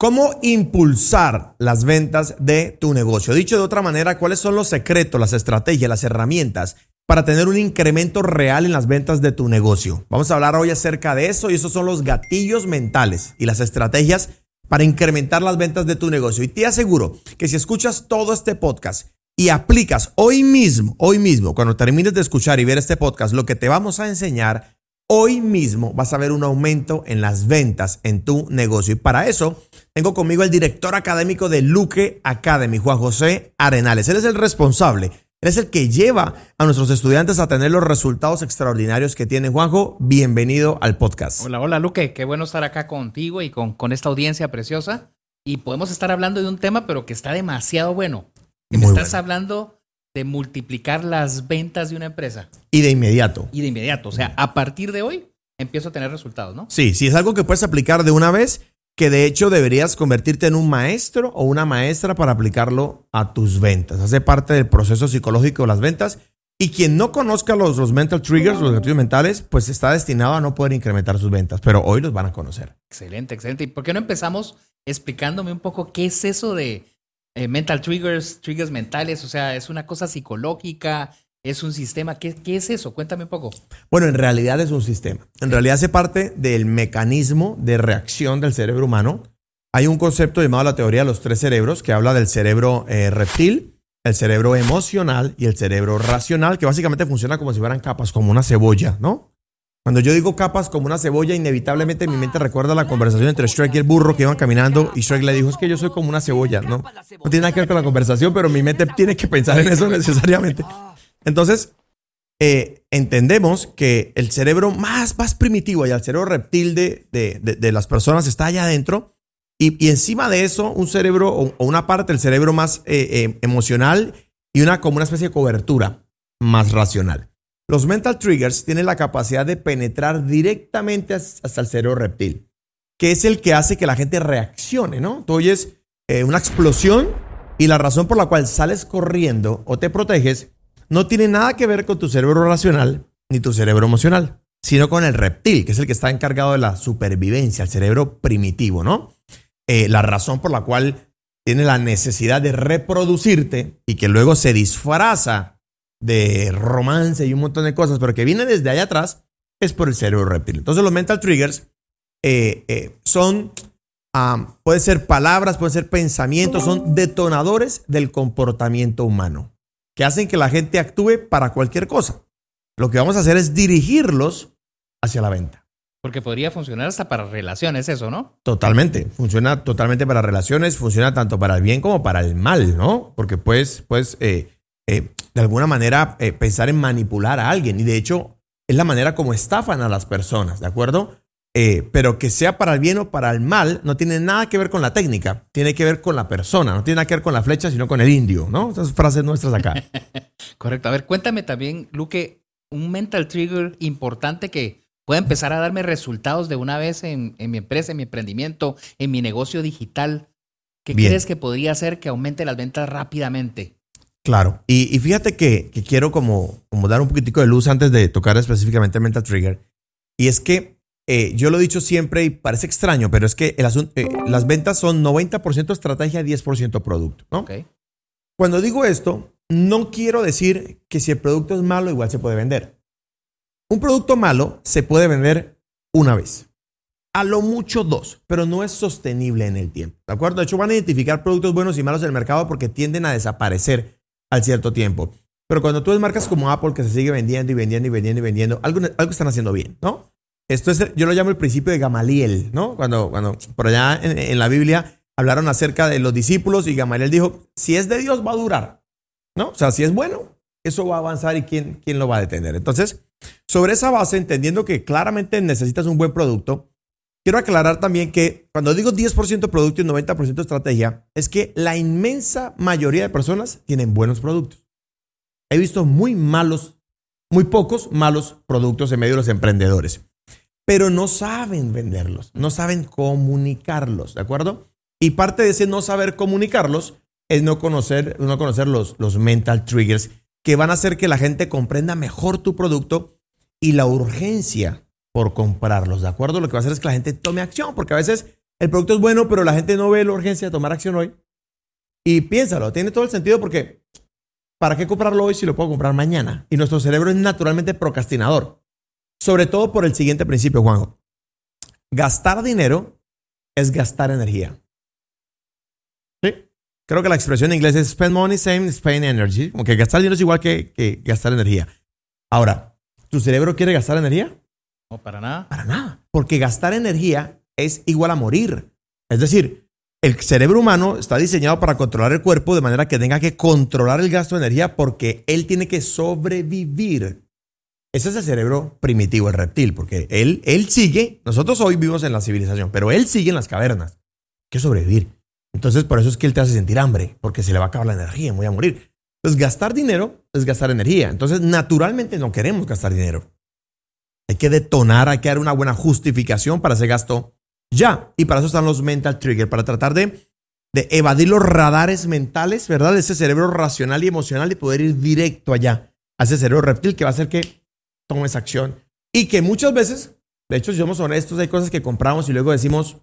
¿Cómo impulsar las ventas de tu negocio? Dicho de otra manera, ¿cuáles son los secretos, las estrategias, las herramientas para tener un incremento real en las ventas de tu negocio? Vamos a hablar hoy acerca de eso y esos son los gatillos mentales y las estrategias para incrementar las ventas de tu negocio. Y te aseguro que si escuchas todo este podcast y aplicas hoy mismo, hoy mismo, cuando termines de escuchar y ver este podcast, lo que te vamos a enseñar, hoy mismo vas a ver un aumento en las ventas en tu negocio. Y para eso tengo conmigo el director académico de Luque Academy, Juan José Arenales. Él es el responsable, él es el que lleva a nuestros estudiantes a tener los resultados extraordinarios que tiene. Juanjo, bienvenido al podcast. Hola, hola Luque, qué bueno estar acá contigo y con, con esta audiencia preciosa. Y podemos estar hablando de un tema, pero que está demasiado bueno. Que me estás hablando de multiplicar las ventas de una empresa. Y de inmediato. Y de inmediato. O sea, a partir de hoy empiezo a tener resultados, ¿no? Sí, sí, es algo que puedes aplicar de una vez, que de hecho deberías convertirte en un maestro o una maestra para aplicarlo a tus ventas. Hace parte del proceso psicológico de las ventas. Y quien no conozca los, los mental triggers, los gatillos mentales, pues está destinado a no poder incrementar sus ventas. Pero hoy los van a conocer. Excelente, excelente. ¿Y por qué no empezamos explicándome un poco qué es eso de eh, mental triggers, triggers mentales, o sea, es una cosa psicológica, es un sistema. ¿Qué, ¿Qué, es eso? Cuéntame un poco. Bueno, en realidad es un sistema. En realidad hace parte del mecanismo de reacción del cerebro humano. Hay un concepto llamado la teoría de los tres cerebros que habla del cerebro eh, reptil, el cerebro emocional y el cerebro racional, que básicamente funciona como si fueran capas, como una cebolla, ¿no? Cuando yo digo capas como una cebolla, inevitablemente mi mente recuerda la conversación entre Shrek y el burro que iban caminando y Shrek le dijo, es que yo soy como una cebolla, ¿no? No tiene nada que ver con la conversación, pero mi mente tiene que pensar en eso necesariamente. Entonces, eh, entendemos que el cerebro más, más primitivo y el cerebro reptil de, de, las personas está allá adentro y, encima de eso un cerebro o, una parte del cerebro más eh, eh, emocional y una como una especie de cobertura más racional. Los mental triggers tienen la capacidad de penetrar directamente hasta el cerebro reptil, que es el que hace que la gente reaccione, ¿no? Tú oyes una explosión y la razón por la cual sales corriendo o te proteges no tiene nada que ver con tu cerebro racional ni tu cerebro emocional, sino con el reptil, que es el que está encargado de la supervivencia, el cerebro primitivo, ¿no? Eh, la razón por la cual tiene la necesidad de reproducirte y que luego se disfraza de romance y un montón de cosas, pero que viene desde allá atrás, es por el cerebro reptil. Entonces los mental triggers eh, eh, son, pueden ser palabras, pueden ser pensamientos, son detonadores del comportamiento humano, que hacen que la gente actúe para cualquier cosa. Lo que vamos a hacer es dirigirlos hacia la venta. Porque podría funcionar hasta para relaciones, eso, ¿no? Totalmente. Funciona totalmente para relaciones, funciona tanto para el bien como para el mal, ¿no? Porque pues, pues, eh, eh, de alguna manera eh, pensar en manipular a alguien. Y de hecho, es la manera como estafan a las personas, ¿de acuerdo? Eh, pero que sea para el bien o para el mal, no tiene nada que ver con la técnica, tiene que ver con la persona, no tiene nada que ver con la flecha, sino con el indio, ¿no? Esas frases nuestras acá. Correcto. A ver, cuéntame también, Luque, un mental trigger importante que pueda empezar a darme resultados de una vez en, mi empresa, en mi emprendimiento, en mi negocio digital. ¿Qué crees que podría hacer que aumente las ventas rápidamente? Claro, y, fíjate que, quiero como, como dar un poquitico de luz antes de tocar específicamente Mental Trigger. Y es que eh, yo lo he dicho siempre y parece extraño, pero es que el asunto, eh, las ventas son 90% estrategia, 10% producto. ¿no? Cuando digo esto, no quiero decir que si el producto es malo, igual se puede vender. Un producto malo se puede vender una vez. A lo mucho dos, pero no es sostenible en el tiempo. ¿De acuerdo? De hecho, van a identificar productos buenos y malos en el mercado porque tienden a desaparecer al cierto tiempo. Pero cuando tú ves marcas como Apple que se sigue vendiendo y vendiendo y vendiendo y vendiendo, algo, algo están haciendo bien, ¿no? Esto es, yo lo llamo el principio de Gamaliel, ¿no? Cuando, cuando por allá en, la Biblia hablaron acerca de los discípulos y Gamaliel dijo, si es de Dios va a durar, ¿no? O sea, si es bueno, eso va a avanzar y quién, quién lo va a detener. Entonces, sobre esa base, entendiendo que claramente necesitas un buen producto, quiero aclarar también que cuando digo 10% producto y 90% estrategia, es que la inmensa mayoría de personas tienen buenos productos. He visto muy malos, muy pocos malos productos en medio de los emprendedores, pero no saben venderlos, no saben comunicarlos, ¿de acuerdo? Y parte de ese no saber comunicarlos es no conocer, no conocer los, los mental triggers que van a hacer que la gente comprenda mejor tu producto y la urgencia por comprarlos, ¿de acuerdo? Lo que va a hacer es que la gente tome acción, porque a veces el producto es bueno, pero la gente no ve la urgencia de tomar acción hoy. Y piénsalo, tiene todo el sentido porque ¿para qué comprarlo hoy si lo puedo comprar mañana? Y nuestro cerebro es naturalmente procrastinador. Sobre todo por el siguiente principio, Juanjo. Gastar dinero es gastar energía. ¿Sí? Creo que la expresión en inglés es spend money, same spend energy. Como que gastar dinero es igual que, que gastar energía. Ahora, ¿tu cerebro quiere gastar energía? No, para nada. Para nada. Porque gastar energía es igual a morir. Es decir, el cerebro humano está diseñado para controlar el cuerpo de manera que tenga que controlar el gasto de energía porque él tiene que sobrevivir. Ese es el cerebro primitivo, el reptil, porque él, él sigue, nosotros hoy vivimos en la civilización, pero él sigue en las cavernas. Hay que sobrevivir. Entonces, por eso es que él te hace sentir hambre, porque se le va a acabar la energía, voy a morir. Entonces, gastar dinero es gastar energía. Entonces, naturalmente no queremos gastar dinero. Hay que detonar, hay que dar una buena justificación para ese gasto ya. Y para eso están los mental triggers, para tratar de, de evadir los radares mentales, ¿verdad? De ese cerebro racional y emocional y poder ir directo allá, a ese cerebro reptil que va a hacer que tomes acción. Y que muchas veces, de hecho, si somos honestos, hay cosas que compramos y luego decimos,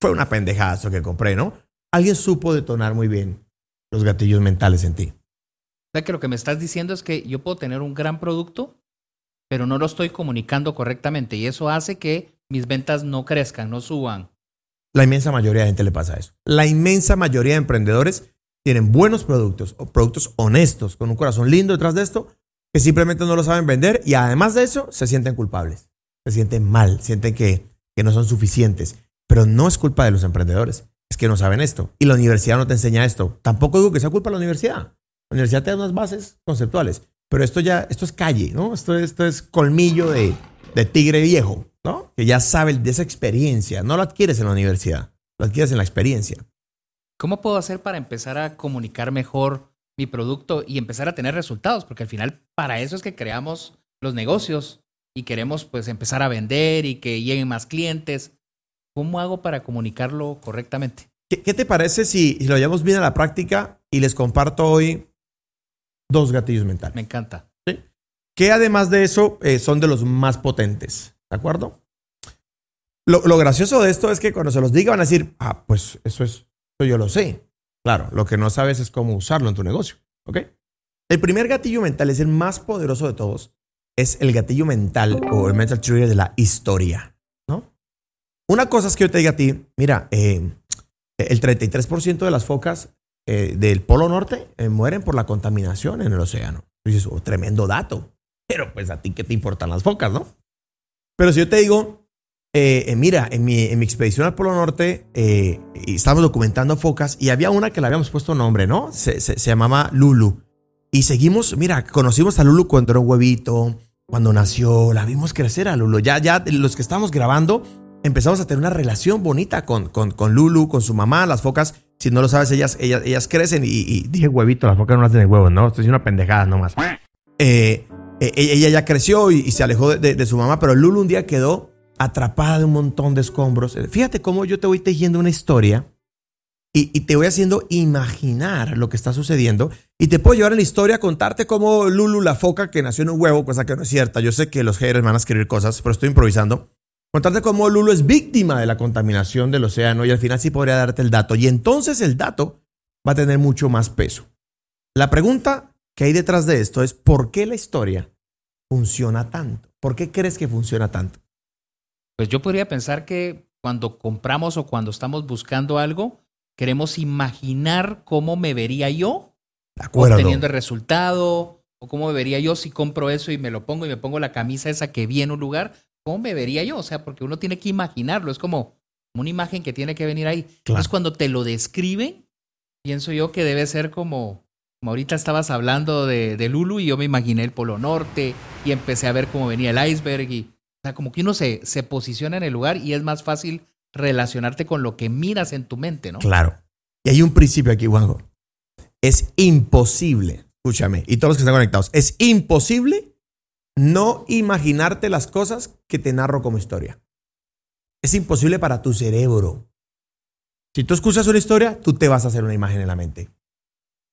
fue una pendejada eso que compré, ¿no? Alguien supo detonar muy bien los gatillos mentales en ti. O sea, que lo que me estás diciendo es que yo puedo tener un gran producto, pero no lo estoy comunicando correctamente y eso hace que mis ventas no crezcan, no suban. La inmensa mayoría de gente le pasa eso. La inmensa mayoría de emprendedores tienen buenos productos o productos honestos, con un corazón lindo detrás de esto, que simplemente no lo saben vender y además de eso se sienten culpables, se sienten mal, sienten que, que no son suficientes. Pero no es culpa de los emprendedores, es que no saben esto. Y la universidad no te enseña esto. Tampoco digo que sea culpa de la universidad. La universidad te da unas bases conceptuales. Pero esto ya, esto es calle, ¿no? Esto, esto es colmillo de, de tigre viejo, ¿no? Que ya sabe de esa experiencia. No lo adquieres en la universidad, lo adquieres en la experiencia. ¿Cómo puedo hacer para empezar a comunicar mejor mi producto y empezar a tener resultados? Porque al final para eso es que creamos los negocios y queremos pues empezar a vender y que lleguen más clientes. ¿Cómo hago para comunicarlo correctamente? ¿Qué, qué te parece si, si lo llevamos bien a la práctica y les comparto hoy dos gatillos mentales? Me encanta. ¿sí? Que además de eso eh, son de los más potentes. ¿De acuerdo? Lo, lo, gracioso de esto es que cuando se los diga van a decir, ah, pues eso es, eso yo lo sé. Claro, lo que no sabes es cómo usarlo en tu negocio. ¿Ok? El primer gatillo mental es el más poderoso de todos. Es el gatillo mental o el mental trigger de la historia. ¿no? Una cosa es que yo te diga a ti, mira, eh, el 33% de las focas eh, del Polo Norte eh, mueren por la contaminación en el océano. Y dices, oh, tremendo dato. Pero pues a ti qué te importan las focas, ¿no? Pero si yo te digo, eh, eh, mira, en mi, en mi, expedición al Polo Norte eh, estábamos documentando focas y había una que le habíamos puesto nombre, ¿no? Se, se, se, llamaba Lulu. Y seguimos, mira, conocimos a Lulu cuando era un huevito, cuando nació, la vimos crecer a Lulu. Ya, ya los que estábamos grabando empezamos a tener una relación bonita con, con, con Lulu, con su mamá, las focas. Si no lo sabes, ellas, ellas, ellas crecen y, y, dije huevito, las focas no nacen de huevos, ¿no? Esto es una pendejada nomás. Eh, ella ya creció y, y se alejó de, de, de, su mamá, pero Lulu un día quedó atrapada de un montón de escombros. Fíjate cómo yo te voy tejiendo una historia y, te voy haciendo imaginar lo que está sucediendo y te puedo llevar a la historia a contarte cómo Lulu, la foca que nació en un huevo, cosa que no es cierta. Yo sé que los haters van a escribir cosas, pero estoy improvisando. Contarte cómo Lulu es víctima de la contaminación del océano y al final sí podría darte el dato. Y entonces el dato va a tener mucho más peso. La pregunta que hay detrás de esto es ¿por qué la historia funciona tanto? ¿Por qué crees que funciona tanto? Pues yo podría pensar que cuando compramos o cuando estamos buscando algo, queremos imaginar cómo me vería yo obteniendo el resultado, o cómo me vería yo si compro eso y me lo pongo y me pongo la camisa esa que vi en un lugar, ¿cómo me vería yo? O sea, porque uno tiene que imaginarlo, es como una imagen que tiene que venir ahí. Claro. Entonces, cuando te lo describen, pienso yo que debe ser como, como ahorita estabas hablando de, de Lulu y yo me imaginé el Polo Norte y empecé a ver cómo venía el iceberg y sea, como que uno se, se posiciona en el lugar y es más fácil relacionarte con lo que miras en tu mente, ¿no? Claro. Y hay un principio aquí, Juanjo. Es imposible, escúchame, y todos los que están conectados, es imposible no imaginarte las cosas que te narro como historia. Es imposible para tu cerebro. Si tú escuchas una historia, tú te vas a hacer una imagen en la mente.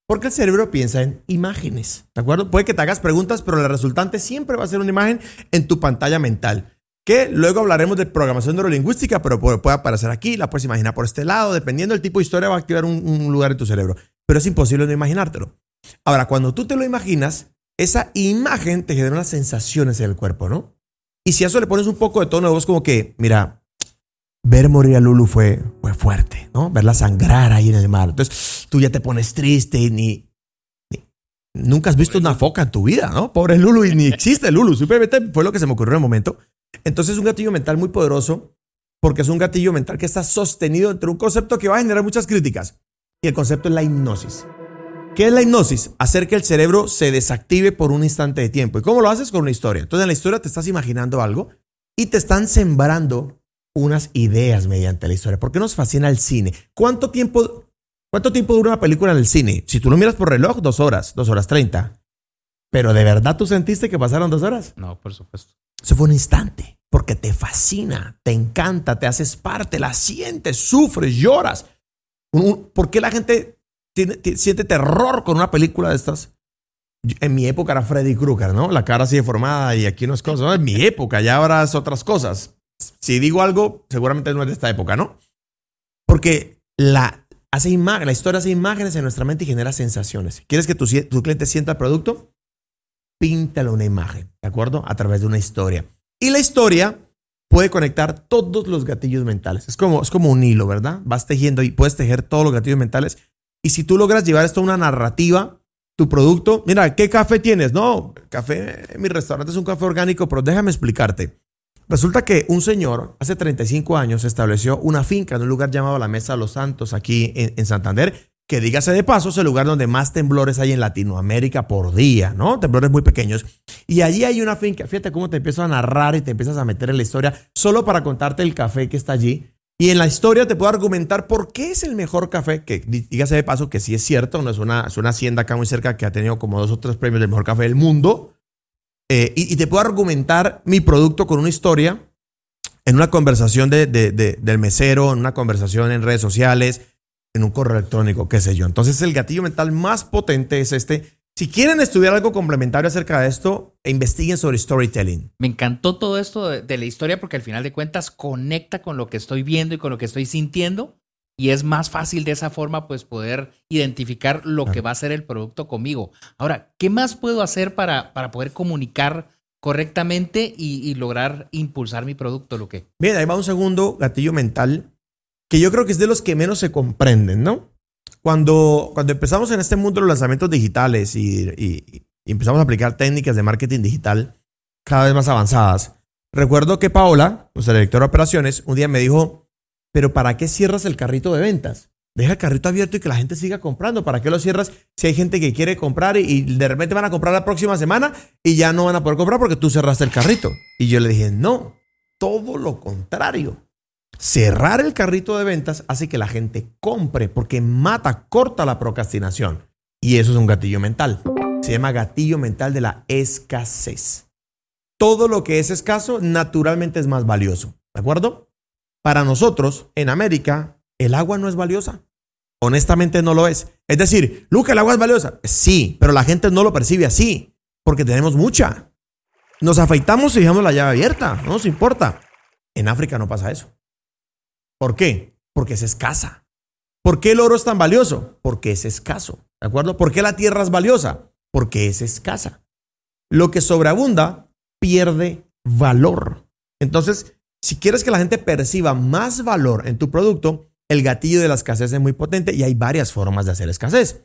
Porque el cerebro piensa en imágenes, ¿de acuerdo? Puede que te hagas preguntas, pero la resultante siempre va a ser una imagen en tu pantalla mental. que luego hablaremos de programación neurolingüística, pero puede, aparecer aquí, la puedes imaginar por este lado, dependiendo del tipo de historia va a activar un, lugar en tu cerebro, pero es imposible no imaginártelo. Ahora, cuando tú te lo imaginas, esa imagen te genera unas sensaciones en el cuerpo, ¿no? Y si a eso le pones un poco de tono de voz como que, mira, ver morir a Lulu fue, fue fuerte, ¿no? Verla sangrar ahí en el mar. Entonces, tú ya te pones triste y ni, nunca has visto una foca en tu vida, ¿no? Pobre Lulu, y ni existe Lulu. Simplemente fue lo que se me ocurrió en el momento. Entonces es un gatillo mental muy poderoso porque es un gatillo mental que está sostenido entre un concepto que va a generar muchas críticas. Y el concepto es la hipnosis. ¿Qué es la hipnosis? Hacer que el cerebro se desactive por un instante de tiempo. ¿Y cómo lo haces? Con una historia. Entonces en la historia te estás imaginando algo y te están sembrando unas ideas mediante la historia. ¿Por qué nos fascina el cine? ¿Cuánto tiempo, cuánto tiempo dura una película en el cine? Si tú lo miras por reloj, dos horas, dos horas treinta. Pero ¿de verdad tú sentiste que pasaron dos horas? No, por supuesto. Eso fue un instante, porque te fascina, te encanta, te haces parte, la sientes, sufres, lloras. ¿Por qué la gente siente terror con una película de estas? En mi época era Freddy Krueger, ¿no? La cara así deformada y aquí no es cosa. En mi época, ya ahora es otras cosas. Si digo algo, seguramente no es de esta época, ¿no? Porque la, hace la historia hace imágenes en nuestra mente y genera sensaciones. ¿Quieres que tu, cliente sienta el producto? píntale una imagen, ¿de acuerdo? A través de una historia. Y la historia puede conectar todos los gatillos mentales. Es como, es como un hilo, ¿verdad? Vas tejiendo y puedes tejer todos los gatillos mentales. Y si tú logras llevar esto a una narrativa, tu producto, mira, ¿qué café tienes? No, café, mi restaurante es un café orgánico, pero déjame explicarte. Resulta que un señor hace 35 años estableció una finca en un lugar llamado la Mesa de los Santos aquí en, Santander que dígase de paso, es el lugar donde más temblores hay en Latinoamérica por día, ¿no? Temblores muy pequeños. Y allí hay una finca, fíjate cómo te empiezo a narrar y te empiezas a meter en la historia solo para contarte el café que está allí. Y en la historia te puedo argumentar por qué es el mejor café, que dígase de paso que sí es cierto, no es una, es una hacienda acá muy cerca que ha tenido como dos o tres premios del mejor café del mundo. Eh, y, te puedo argumentar mi producto con una historia en una conversación de, del mesero, en una conversación en redes sociales, en un correo electrónico, qué sé yo. Entonces el gatillo mental más potente es este. Si quieren estudiar algo complementario acerca de esto, investiguen sobre storytelling. Me encantó todo esto de, la historia porque al final de cuentas conecta con lo que estoy viendo y con lo que estoy sintiendo y es más fácil de esa forma pues poder identificar lo que va a ser el producto conmigo. Ahora, ¿qué más puedo hacer para, para poder comunicar correctamente y, y lograr impulsar mi producto, Luque? Bien, ahí va un segundo gatillo mental que yo creo que es de los que menos se comprenden, ¿no? Cuando, cuando empezamos en este mundo de los lanzamientos digitales y, empezamos a aplicar técnicas de marketing digital cada vez más avanzadas, recuerdo que Paola, nuestra directora de operaciones, un día me dijo, pero ¿para qué cierras el carrito de ventas? Deja el carrito abierto y que la gente siga comprando. ¿Para qué lo cierras si hay gente que quiere comprar y, de repente van a comprar la próxima semana y ya no van a poder comprar porque tú cerraste el carrito? Y yo le dije, no, todo lo contrario. Cerrar el carrito de ventas hace que la gente compre porque mata, corta la procrastinación. Y eso es un gatillo mental. Se llama gatillo mental de la escasez. Todo lo que es escaso naturalmente es más valioso. ¿De acuerdo? Para nosotros, en América, el agua no es valiosa. Honestamente no lo es. Es decir, Luca, el agua es valiosa. Sí, pero la gente no lo percibe así porque tenemos mucha. Nos afeitamos y dejamos la llave abierta. No nos importa. En África no pasa eso. ¿Por qué? Porque es escasa. ¿Por qué el oro es tan valioso? Porque es escaso. ¿De acuerdo? ¿Por qué la tierra es valiosa? Porque es escasa. Lo que sobreabunda pierde valor. Entonces, si quieres que la gente perciba más valor en tu producto, el gatillo de la escasez es muy potente y hay varias formas de hacer escasez.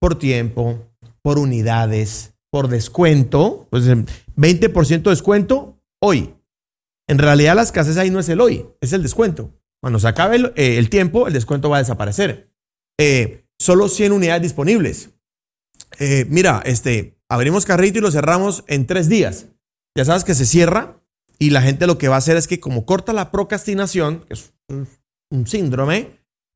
Por tiempo, por unidades, por descuento. Pues 20% de descuento hoy. En realidad la escasez ahí no es el hoy, es el descuento. Cuando se acabe eh, el, tiempo, el descuento va a desaparecer. Eh, solo 100 unidades disponibles. Eh, mira, este, abrimos carrito y lo cerramos en tres días. Ya sabes que se cierra y la gente lo que va a hacer es que como corta la procrastinación, que es un, síndrome,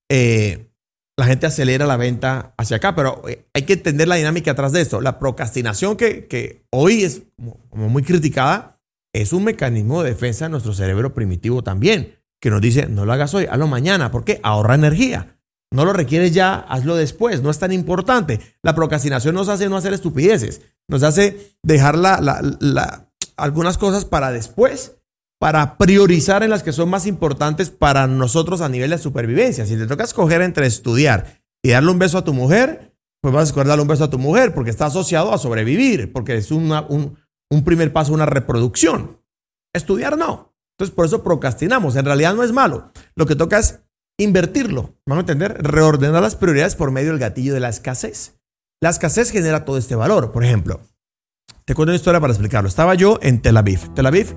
la gente acelera la venta hacia acá, pero hay que entender la dinámica atrás de esto. La procrastinación que, que hoy es muy criticada es un mecanismo de defensa de nuestro cerebro primitivo también que nos dice, no lo hagas hoy, hazlo mañana. ¿Por qué? Ahorra energía. No lo requieres ya, hazlo después. No es tan importante. La procrastinación nos hace no hacer estupideces. Nos hace dejar la, algunas cosas para después. para priorizar en las que son más importantes para nosotros a nivel de supervivencia. Si te toca escoger entre estudiar y darle un beso a tu mujer, pues vas a escoger darle un beso a tu mujer porque está asociado a sobrevivir, porque es un, un primer paso, una reproducción. Estudiar no. Entonces por eso procrastinamos. En realidad no es malo. Lo que toca es invertirlo. ¿Vamos a entender? Reordenar las prioridades por medio del gatillo de la escasez. La escasez genera todo este valor. Por ejemplo, te cuento una historia para explicarlo. Estaba yo en Tel Aviv. Tel Aviv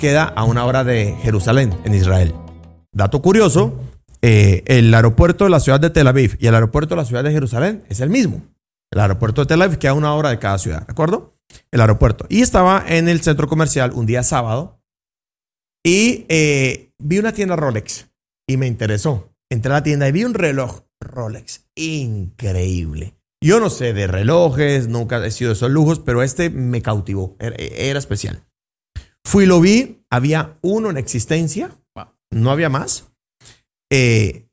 queda a una hora de Jerusalén, en Israel. Dato curioso, eh, el aeropuerto de la ciudad de Tel Aviv y el aeropuerto de la ciudad de Jerusalén es el mismo. El aeropuerto de Tel Aviv queda a una hora de cada ciudad, ¿de acuerdo? El aeropuerto. Y estaba en el centro comercial un día sábado y eh, vi una tienda Rolex y me interesó. Entré a la tienda y vi un reloj Rolex increíble. Yo no sé de relojes, nunca he sido de esos lujos, pero este me cautivó, era, especial. Fui, lo vi, había uno en existencia, no había más. Eh,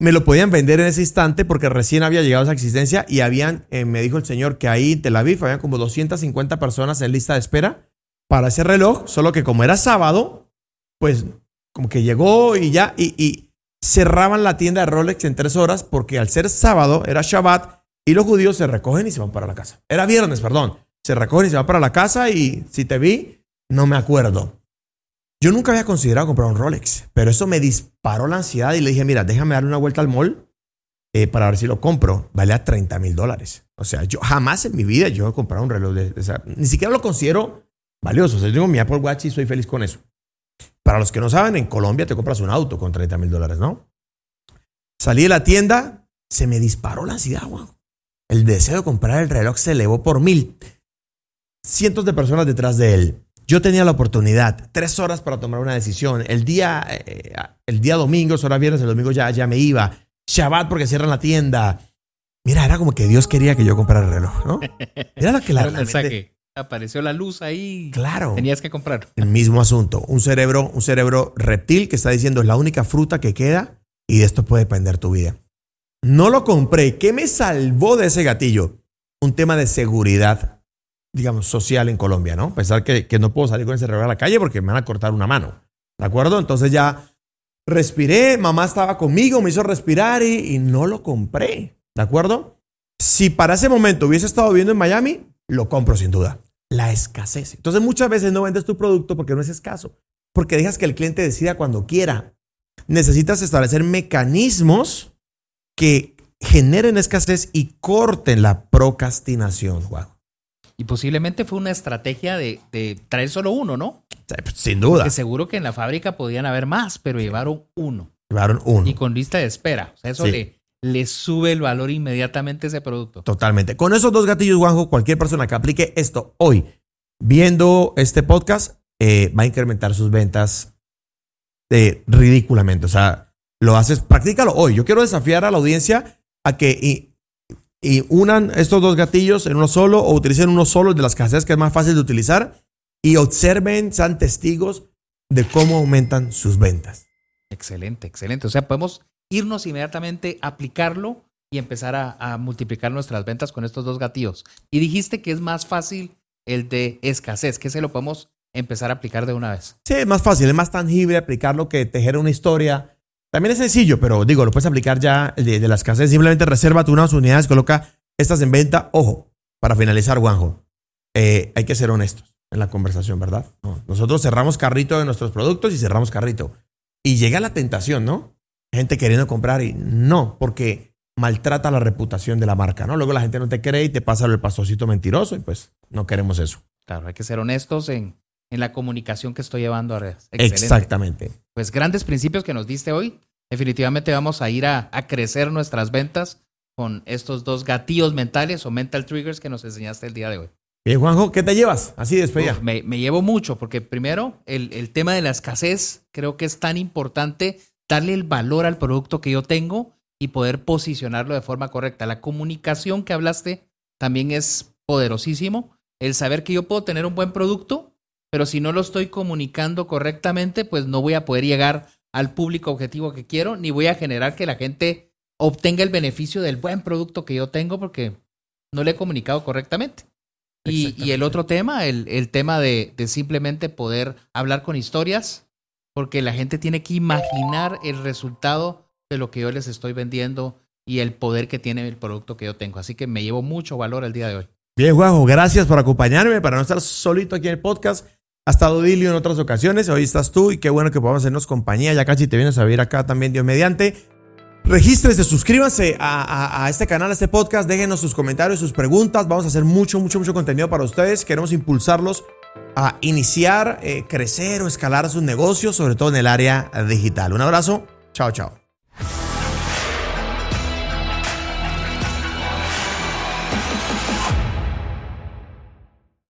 me lo podían vender en ese instante porque recién había llegado a esa existencia y habían, eh, me dijo el señor que ahí en Tel Aviv habían como 250 personas en lista de espera para ese reloj, solo que como era sábado, pues como que llegó y ya, y cerraban la tienda de Rolex en tres horas porque al ser sábado, era Shabbat, y los judíos se recogen y se van para la casa. Era viernes, perdón. Se recogen y se van para la casa y si te vi, no me acuerdo. Yo nunca había considerado comprar un Rolex, pero eso me disparó la ansiedad y le dije, mira, déjame darle una vuelta al mall eh, para ver si lo compro. Vale a 30 mil dólares. O sea, yo jamás en mi vida yo he comprado un reloj de, esa. Ni siquiera lo considero valioso. O sea, yo tengo mi Apple Watch y soy feliz con eso. Para los que no saben, en Colombia te compras un auto con 30 mil dólares, ¿no? Salí de la tienda, se me disparó la ansiedad, wow. El deseo de comprar el reloj se elevó por mil. Cientos de personas detrás de él. Yo tenía la oportunidad, tres horas para tomar una decisión. El día, eh, el día domingo, hora viernes, el domingo ya, ya me iba. Shabbat porque cierran la tienda. Mira, era como que Dios quería que yo comprara el reloj, ¿no? Era lo que la, la que apareció la luz ahí. Claro. Tenías que comprar. El mismo asunto. Un cerebro, un cerebro reptil que está diciendo es la única fruta que queda y de esto puede depender tu vida. No lo compré. ¿Qué me salvó de ese gatillo? Un tema de seguridad, digamos, social en Colombia, ¿no? Pensar que, no puedo salir con ese reloj a la calle porque me van a cortar una mano. ¿De acuerdo? Entonces ya respiré, mamá estaba conmigo, me hizo respirar y, y no lo compré. ¿De acuerdo? Si para ese momento hubiese estado viviendo en Miami, lo compro sin duda. La escasez. Entonces muchas veces no vendes tu producto porque no es escaso, porque dejas que el cliente decida cuando quiera. Necesitas establecer mecanismos que generen escasez y corten la procrastinación, Juan. Y posiblemente fue una estrategia de, traer solo uno, ¿no? Pues, sin duda. Porque seguro que en la fábrica podían haber más, pero llevaron uno. Llevaron uno. Y con lista de espera. O sea, eso le, sube el valor inmediatamente a ese producto. Totalmente. Con esos dos gatillos, Juanjo, cualquier persona que aplique esto hoy, viendo este podcast, eh, va a incrementar sus ventas eh, ridículamente. O sea, lo haces, practícalo hoy. Yo quiero desafiar a la audiencia a que y, unan estos dos gatillos en uno solo o utilicen uno solo de las casetas que es más fácil de utilizar y observen, sean testigos de cómo aumentan sus ventas. Excelente, excelente. O sea, podemos irnos inmediatamente, aplicarlo y empezar a, a, multiplicar nuestras ventas con estos dos gatillos. Y dijiste que es más fácil el de escasez, que se lo podemos empezar a aplicar de una vez. Sí, es más fácil, es más tangible aplicarlo que tejer una historia también es sencillo, pero digo, lo puedes aplicar ya de, las casas. Simplemente reserva tú unas unidades, coloca estas en venta. Ojo, para finalizar, Juanjo, eh, hay que ser honestos en la conversación, ¿verdad? nosotros cerramos carrito de nuestros productos y cerramos carrito. Y llega la tentación, ¿no? Gente queriendo comprar y no, porque maltrata la reputación de la marca, ¿no? Luego la gente no te cree y te pasa el pastorcito mentiroso y pues no queremos eso. Claro, hay que ser honestos en, en la comunicación que estoy llevando a redes. Exactamente. Pues grandes principios que nos diste hoy. Definitivamente vamos a ir a, crecer nuestras ventas con estos dos gatillos mentales o mental triggers que nos enseñaste el día de hoy. Bien, Juanjo, ¿qué te llevas? Así despedida. Me, me, llevo mucho porque primero el, el tema de la escasez creo que es tan importante darle el valor al producto que yo tengo y poder posicionarlo de forma correcta. La comunicación que hablaste también es poderosísimo. El saber que yo puedo tener un buen producto pero si no lo estoy comunicando correctamente, pues no voy a poder llegar al público objetivo que quiero, ni voy a generar que la gente obtenga el beneficio del buen producto que yo tengo porque no le he comunicado correctamente. Y, el otro tema, el, tema de, simplemente poder hablar con historias, porque la gente tiene que imaginar el resultado de lo que yo les estoy vendiendo y el poder que tiene el producto que yo tengo. Así que me llevo mucho valor el día de hoy. Bien, Juanjo, gracias por acompañarme para no estar solito aquí en el podcast. Ha estado Dilio en otras ocasiones, hoy estás tú y qué bueno que podamos hacernos compañía. Ya casi te vienes a vivir acá también, Dios mediante. Regístrese, suscríbanse a, a, este canal, a este podcast, déjenos sus comentarios, sus preguntas. Vamos a hacer mucho, mucho, mucho contenido para ustedes. Queremos impulsarlos a iniciar, eh, crecer o escalar sus negocios, sobre todo en el área digital. Un abrazo, chao, chao.